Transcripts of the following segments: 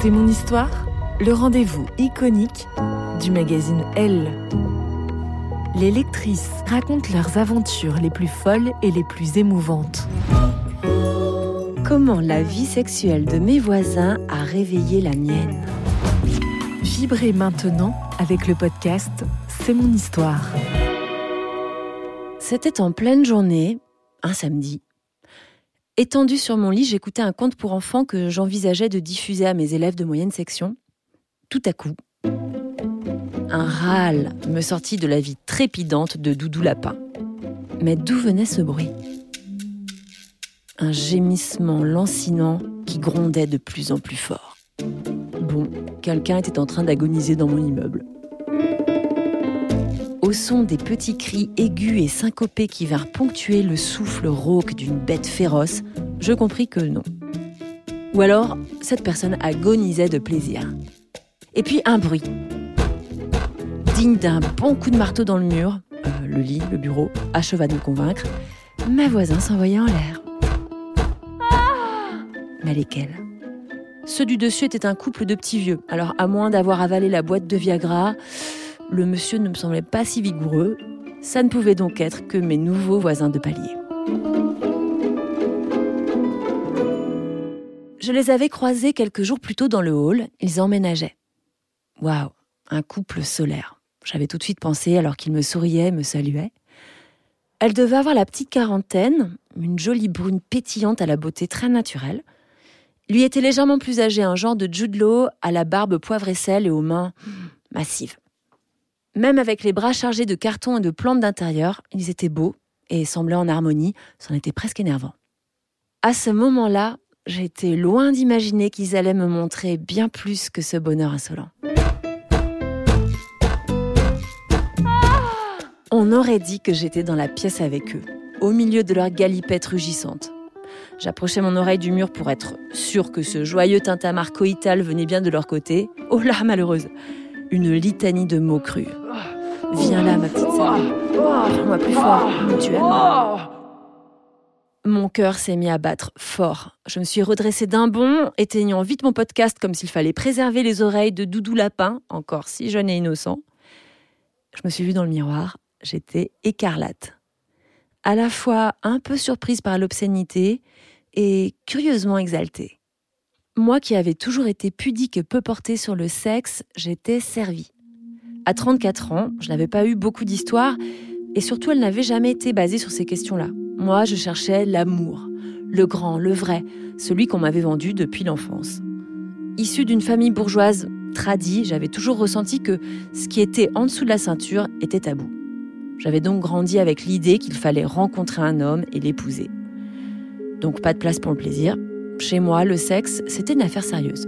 C'est mon histoire, le rendez-vous iconique du magazine Elle. Les lectrices racontent leurs aventures les plus folles et les plus émouvantes. Comment la vie sexuelle de mes voisins a réveillé la mienne. Vibrez maintenant avec le podcast C'est mon histoire. C'était en pleine journée, un samedi. Étendu sur mon lit, j'écoutais un conte pour enfants que j'envisageais de diffuser à mes élèves de moyenne section. Tout à coup, un râle me sortit de la vie trépidante de Doudou Lapin. Mais d'où venait ce bruit? Un gémissement lancinant qui grondait de plus en plus fort. Bon, quelqu'un était en train d'agoniser dans mon immeuble. Au son des petits cris aigus et syncopés qui vinrent ponctuer le souffle rauque d'une bête féroce, je compris que non. Ou alors, cette personne agonisait de plaisir. Et puis un bruit. Digne d'un bon coup de marteau dans le mur, euh, le lit, le bureau, acheva de me convaincre, ma voisin s'envoyait en l'air. Mais lesquels? Ceux du dessus étaient un couple de petits vieux, alors à moins d'avoir avalé la boîte de Viagra, le monsieur ne me semblait pas si vigoureux. Ça ne pouvait donc être que mes nouveaux voisins de palier. Je les avais croisés quelques jours plus tôt dans le hall. Ils emménageaient. Waouh, un couple solaire. J'avais tout de suite pensé alors qu'ils me souriaient, me saluaient. Elle devait avoir la petite quarantaine, une jolie brune pétillante à la beauté très naturelle. Lui était légèrement plus âgé, un genre de Jude à la barbe poivre et sel et aux mains massives. Même avec les bras chargés de cartons et de plantes d'intérieur, ils étaient beaux et semblaient en harmonie, c'en était presque énervant. À ce moment-là, j'étais loin d'imaginer qu'ils allaient me montrer bien plus que ce bonheur insolent. On aurait dit que j'étais dans la pièce avec eux, au milieu de leur galipette rugissante. J'approchais mon oreille du mur pour être sûre que ce joyeux tintamarre coïtal venait bien de leur côté. Oh là, malheureuse Une litanie de mots crus. Viens là, ma petite sœur. Moi plus fort. Tu Mon cœur s'est mis à battre fort. Je me suis redressée d'un bond, éteignant vite mon podcast comme s'il fallait préserver les oreilles de Doudou Lapin, encore si jeune et innocent. Je me suis vue dans le miroir. J'étais écarlate. À la fois un peu surprise par l'obscénité et curieusement exaltée. Moi qui avais toujours été pudique et peu portée sur le sexe, j'étais servie. À 34 ans, je n'avais pas eu beaucoup d'histoires et surtout elle n'avait jamais été basée sur ces questions-là. Moi, je cherchais l'amour, le grand, le vrai, celui qu'on m'avait vendu depuis l'enfance. Issue d'une famille bourgeoise tradie, j'avais toujours ressenti que ce qui était en dessous de la ceinture était tabou. J'avais donc grandi avec l'idée qu'il fallait rencontrer un homme et l'épouser. Donc pas de place pour le plaisir. Chez moi, le sexe, c'était une affaire sérieuse.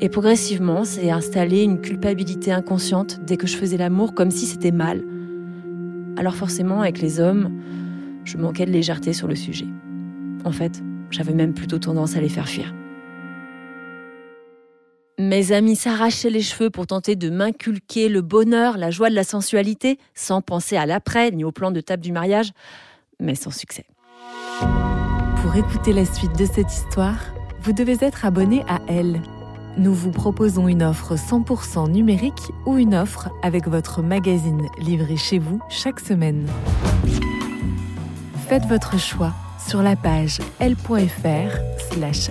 Et progressivement, s'est installé une culpabilité inconsciente dès que je faisais l'amour comme si c'était mal. Alors forcément, avec les hommes, je manquais de légèreté sur le sujet. En fait, j'avais même plutôt tendance à les faire fuir. Mes amis s'arrachaient les cheveux pour tenter de m'inculquer le bonheur, la joie de la sensualité, sans penser à l'après ni au plan de table du mariage, mais sans succès. Pour écouter la suite de cette histoire, vous devez être abonné à Elle. Nous vous proposons une offre 100% numérique ou une offre avec votre magazine livré chez vous chaque semaine. Faites votre choix sur la page l.fr/slash